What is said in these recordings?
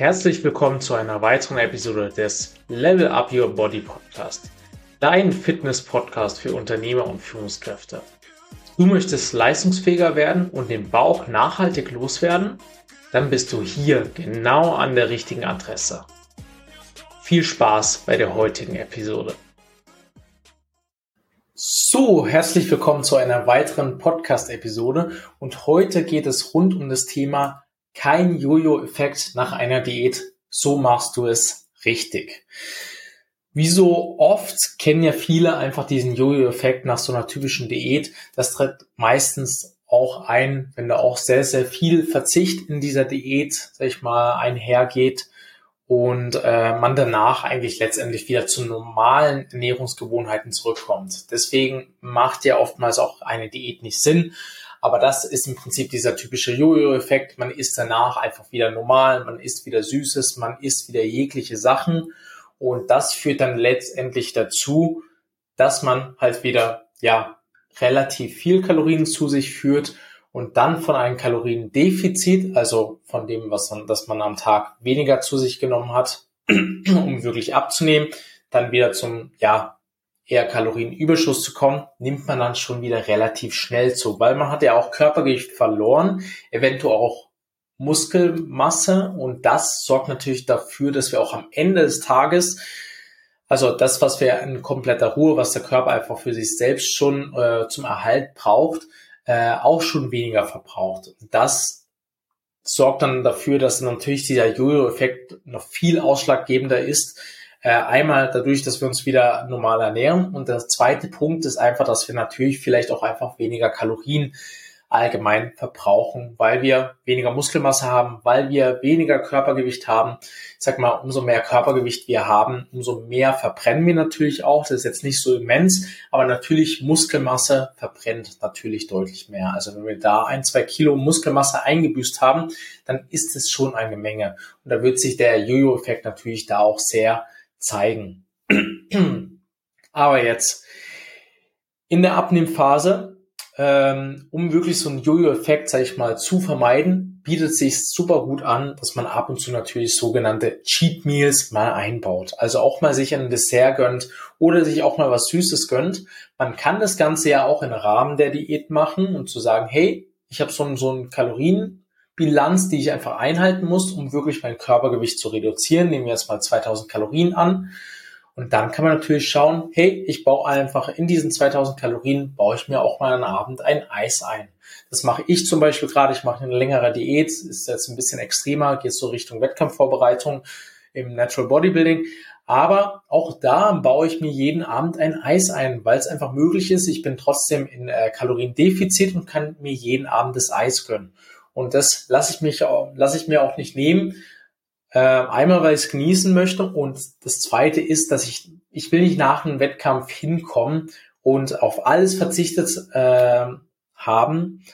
Herzlich willkommen zu einer weiteren Episode des Level Up Your Body Podcast, dein Fitness-Podcast für Unternehmer und Führungskräfte. Du möchtest leistungsfähiger werden und den Bauch nachhaltig loswerden? Dann bist du hier genau an der richtigen Adresse. Viel Spaß bei der heutigen Episode. So, herzlich willkommen zu einer weiteren Podcast-Episode und heute geht es rund um das Thema kein Jojo-Effekt nach einer Diät. So machst du es richtig. Wie so oft kennen ja viele einfach diesen Jojo-Effekt nach so einer typischen Diät. Das tritt meistens auch ein, wenn da auch sehr, sehr viel Verzicht in dieser Diät, sag ich mal, einhergeht und äh, man danach eigentlich letztendlich wieder zu normalen Ernährungsgewohnheiten zurückkommt. Deswegen macht ja oftmals auch eine Diät nicht Sinn. Aber das ist im Prinzip dieser typische Jojo-Effekt. Man isst danach einfach wieder normal, man isst wieder Süßes, man isst wieder jegliche Sachen. Und das führt dann letztendlich dazu, dass man halt wieder, ja, relativ viel Kalorien zu sich führt und dann von einem Kaloriendefizit, also von dem, was man, dass man am Tag weniger zu sich genommen hat, um wirklich abzunehmen, dann wieder zum, ja, eher Kalorienüberschuss zu kommen, nimmt man dann schon wieder relativ schnell zu, weil man hat ja auch Körpergewicht verloren, eventuell auch Muskelmasse und das sorgt natürlich dafür, dass wir auch am Ende des Tages, also das, was wir in kompletter Ruhe, was der Körper einfach für sich selbst schon äh, zum Erhalt braucht, äh, auch schon weniger verbraucht. Das sorgt dann dafür, dass natürlich dieser Jojo-Effekt noch viel ausschlaggebender ist, äh, einmal dadurch, dass wir uns wieder normal ernähren. Und der zweite Punkt ist einfach, dass wir natürlich vielleicht auch einfach weniger Kalorien allgemein verbrauchen, weil wir weniger Muskelmasse haben, weil wir weniger Körpergewicht haben. Ich sag mal, umso mehr Körpergewicht wir haben, umso mehr verbrennen wir natürlich auch. Das ist jetzt nicht so immens, aber natürlich Muskelmasse verbrennt natürlich deutlich mehr. Also wenn wir da ein, zwei Kilo Muskelmasse eingebüßt haben, dann ist es schon eine Menge. Und da wird sich der Jojo-Effekt natürlich da auch sehr zeigen. Aber jetzt in der Abnehmphase, ähm, um wirklich so einen Jojo-Effekt, sag ich mal, zu vermeiden, bietet sich super gut an, dass man ab und zu natürlich sogenannte Cheat Meals mal einbaut. Also auch mal sich ein Dessert gönnt oder sich auch mal was Süßes gönnt. Man kann das Ganze ja auch im Rahmen der Diät machen und zu sagen, hey, ich habe so, so einen Kalorien Bilanz, die ich einfach einhalten muss, um wirklich mein Körpergewicht zu reduzieren. Nehmen wir jetzt mal 2000 Kalorien an. Und dann kann man natürlich schauen, hey, ich baue einfach in diesen 2000 Kalorien, baue ich mir auch mal einen Abend ein Eis ein. Das mache ich zum Beispiel gerade. Ich mache eine längere Diät, ist jetzt ein bisschen extremer, geht so Richtung Wettkampfvorbereitung im Natural Bodybuilding. Aber auch da baue ich mir jeden Abend ein Eis ein, weil es einfach möglich ist. Ich bin trotzdem in äh, Kaloriendefizit und kann mir jeden Abend das Eis gönnen. Und das lasse ich mich, lasse ich mir auch nicht nehmen. Äh, einmal, weil ich es genießen möchte. Und das zweite ist, dass ich, ich will nicht nach einem Wettkampf hinkommen und auf alles verzichtet äh, haben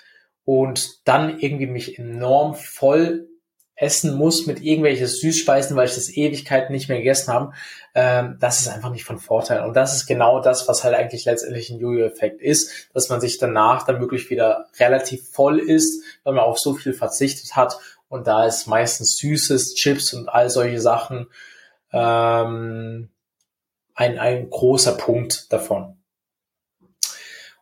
und dann irgendwie mich enorm voll essen muss mit irgendwelchen Süßspeisen, weil ich das Ewigkeiten nicht mehr gegessen habe, ähm, das ist einfach nicht von Vorteil. Und das ist genau das, was halt eigentlich letztendlich ein Jojo-Effekt ist, dass man sich danach dann wirklich wieder relativ voll ist, weil man auf so viel verzichtet hat. Und da ist meistens Süßes, Chips und all solche Sachen ähm, ein, ein großer Punkt davon.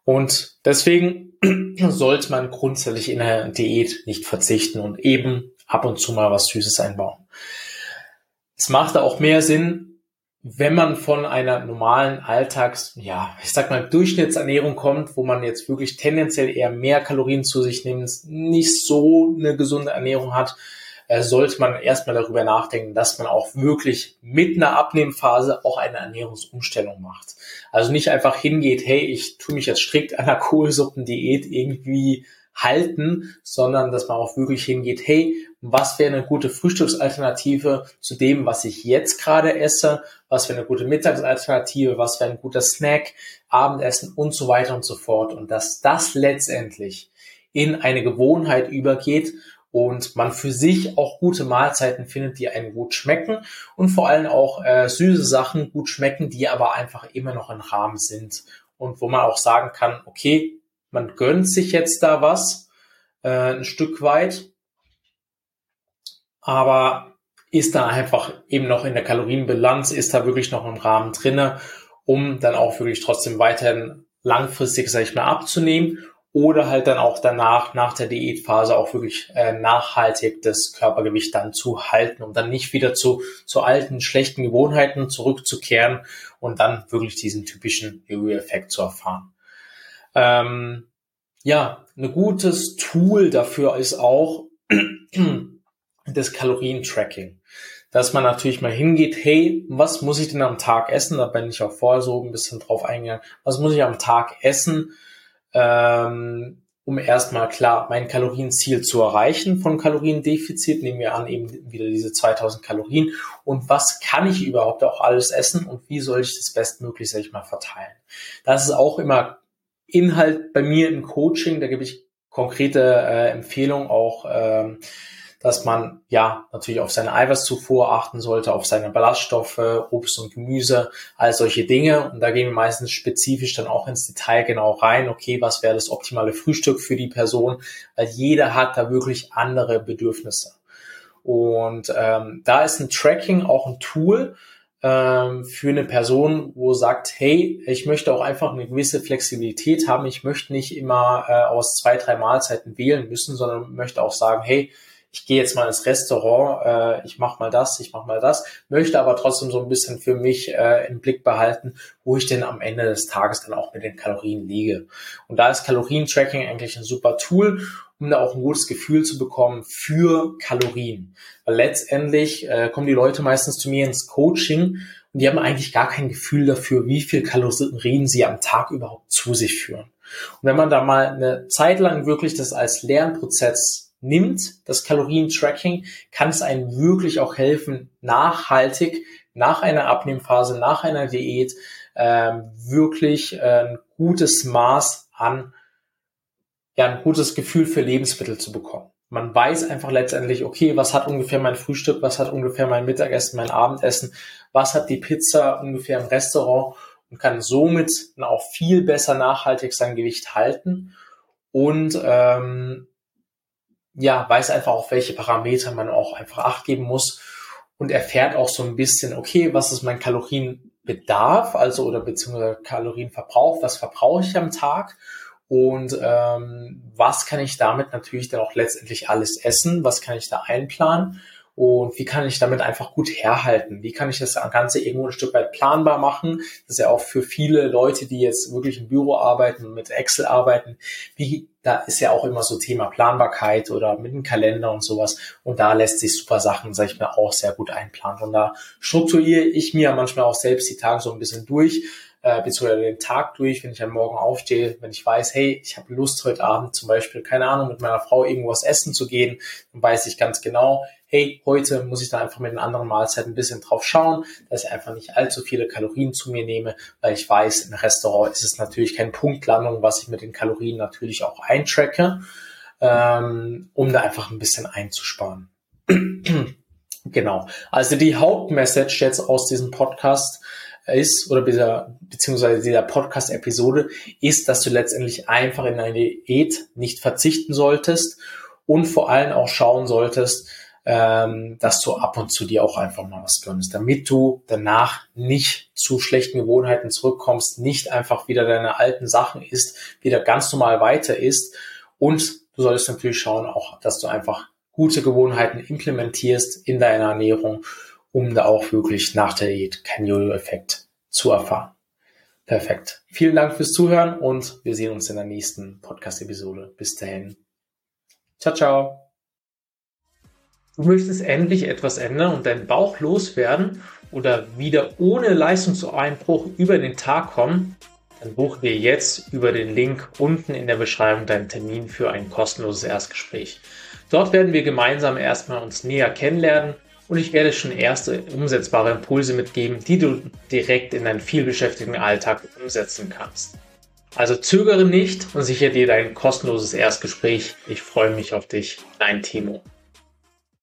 Und deswegen sollte man grundsätzlich in einer Diät nicht verzichten und eben ab und zu mal was Süßes einbauen. Es macht auch mehr Sinn, wenn man von einer normalen Alltags, ja, ich sag mal, Durchschnittsernährung kommt, wo man jetzt wirklich tendenziell eher mehr Kalorien zu sich nimmt, nicht so eine gesunde Ernährung hat, äh, sollte man erstmal darüber nachdenken, dass man auch wirklich mit einer Abnehmphase auch eine Ernährungsumstellung macht. Also nicht einfach hingeht, hey, ich tue mich jetzt strikt an einer Kohlsuppendiät irgendwie halten, sondern dass man auch wirklich hingeht, hey, was wäre eine gute Frühstücksalternative zu dem, was ich jetzt gerade esse, was wäre eine gute Mittagsalternative, was wäre ein guter Snack, Abendessen und so weiter und so fort. Und dass das letztendlich in eine Gewohnheit übergeht und man für sich auch gute Mahlzeiten findet, die einem gut schmecken und vor allem auch äh, süße Sachen gut schmecken, die aber einfach immer noch im Rahmen sind und wo man auch sagen kann, okay, man gönnt sich jetzt da was, äh, ein Stück weit, aber ist da einfach eben noch in der Kalorienbilanz, ist da wirklich noch im Rahmen drinne, um dann auch wirklich trotzdem weiterhin langfristig, sag ich mal, abzunehmen oder halt dann auch danach, nach der Diätphase auch wirklich äh, nachhaltig das Körpergewicht dann zu halten, um dann nicht wieder zu, zu alten, schlechten Gewohnheiten zurückzukehren und dann wirklich diesen typischen Jojo-Effekt zu erfahren. Ähm, ja, ein gutes Tool dafür ist auch das Kalorientracking. Dass man natürlich mal hingeht, hey, was muss ich denn am Tag essen? Da bin ich auch vorher so ein bisschen drauf eingegangen. Was muss ich am Tag essen? ähm, um erstmal klar mein Kalorienziel zu erreichen von Kaloriendefizit, nehmen wir an eben wieder diese 2000 Kalorien und was kann ich überhaupt auch alles essen und wie soll ich das bestmöglich, sag ich mal, verteilen. Das ist auch immer Inhalt bei mir im Coaching, da gebe ich konkrete äh, Empfehlungen auch ähm, dass man ja natürlich auf seine Eiweißzufuhr achten sollte, auf seine Ballaststoffe, Obst und Gemüse, all solche Dinge. Und da gehen wir meistens spezifisch dann auch ins Detail genau rein. Okay, was wäre das optimale Frühstück für die Person? Weil jeder hat da wirklich andere Bedürfnisse. Und ähm, da ist ein Tracking auch ein Tool ähm, für eine Person, wo sagt, hey, ich möchte auch einfach eine gewisse Flexibilität haben. Ich möchte nicht immer äh, aus zwei, drei Mahlzeiten wählen müssen, sondern möchte auch sagen, hey, ich gehe jetzt mal ins Restaurant, äh, ich mache mal das, ich mache mal das, möchte aber trotzdem so ein bisschen für mich äh, im Blick behalten, wo ich denn am Ende des Tages dann auch mit den Kalorien liege. Und da ist Kalorientracking eigentlich ein super Tool, um da auch ein gutes Gefühl zu bekommen für Kalorien. Weil letztendlich äh, kommen die Leute meistens zu mir ins Coaching und die haben eigentlich gar kein Gefühl dafür, wie viel Kalorien sie am Tag überhaupt zu sich führen. Und wenn man da mal eine Zeit lang wirklich das als Lernprozess nimmt, das Kalorientracking, kann es einem wirklich auch helfen, nachhaltig nach einer Abnehmphase, nach einer Diät ähm, wirklich äh, ein gutes Maß an, ja, ein gutes Gefühl für Lebensmittel zu bekommen. Man weiß einfach letztendlich, okay, was hat ungefähr mein Frühstück, was hat ungefähr mein Mittagessen, mein Abendessen, was hat die Pizza ungefähr im Restaurant und kann somit auch viel besser nachhaltig sein Gewicht halten und ähm, ja, weiß einfach auch, welche Parameter man auch einfach acht geben muss. Und erfährt auch so ein bisschen, okay, was ist mein Kalorienbedarf, also oder beziehungsweise Kalorienverbrauch, was verbrauche ich am Tag? Und ähm, was kann ich damit natürlich dann auch letztendlich alles essen, was kann ich da einplanen und wie kann ich damit einfach gut herhalten? Wie kann ich das Ganze irgendwo ein Stück weit planbar machen? Das ist ja auch für viele Leute, die jetzt wirklich im Büro arbeiten, mit Excel arbeiten, wie, da ist ja auch immer so Thema Planbarkeit oder mit dem Kalender und sowas. Und da lässt sich super Sachen, sag ich mal, auch sehr gut einplanen. Und da strukturiere ich mir manchmal auch selbst die Tage so ein bisschen durch, äh, beziehungsweise den Tag durch, wenn ich am Morgen aufstehe, wenn ich weiß, hey, ich habe Lust heute Abend zum Beispiel, keine Ahnung, mit meiner Frau irgendwas essen zu gehen, dann weiß ich ganz genau, hey, heute muss ich da einfach mit den anderen Mahlzeiten ein bisschen drauf schauen, dass ich einfach nicht allzu viele Kalorien zu mir nehme, weil ich weiß, im Restaurant ist es natürlich keine Punktlandung, was ich mit den Kalorien natürlich auch eintracke, ähm, um da einfach ein bisschen einzusparen. genau. Also die Hauptmessage jetzt aus diesem Podcast ist, oder dieser, beziehungsweise dieser Podcast-Episode, ist, dass du letztendlich einfach in eine Diät nicht verzichten solltest und vor allem auch schauen solltest, ähm, dass du ab und zu dir auch einfach mal was gönnst, damit du danach nicht zu schlechten Gewohnheiten zurückkommst, nicht einfach wieder deine alten Sachen isst, wieder ganz normal weiter isst. Und du solltest natürlich schauen auch, dass du einfach gute Gewohnheiten implementierst in deiner Ernährung, um da auch wirklich nach der Diät keinen Jojo-Effekt zu erfahren. Perfekt. Vielen Dank fürs Zuhören und wir sehen uns in der nächsten Podcast-Episode. Bis dahin. Ciao, ciao. Du möchtest endlich etwas ändern und deinen Bauch loswerden oder wieder ohne Leistungseinbruch über den Tag kommen, dann buche dir jetzt über den Link unten in der Beschreibung deinen Termin für ein kostenloses Erstgespräch. Dort werden wir gemeinsam erstmal uns näher kennenlernen und ich werde schon erste umsetzbare Impulse mitgeben, die du direkt in deinen vielbeschäftigten Alltag umsetzen kannst. Also zögere nicht und sichere dir dein kostenloses Erstgespräch. Ich freue mich auf dich, dein Timo.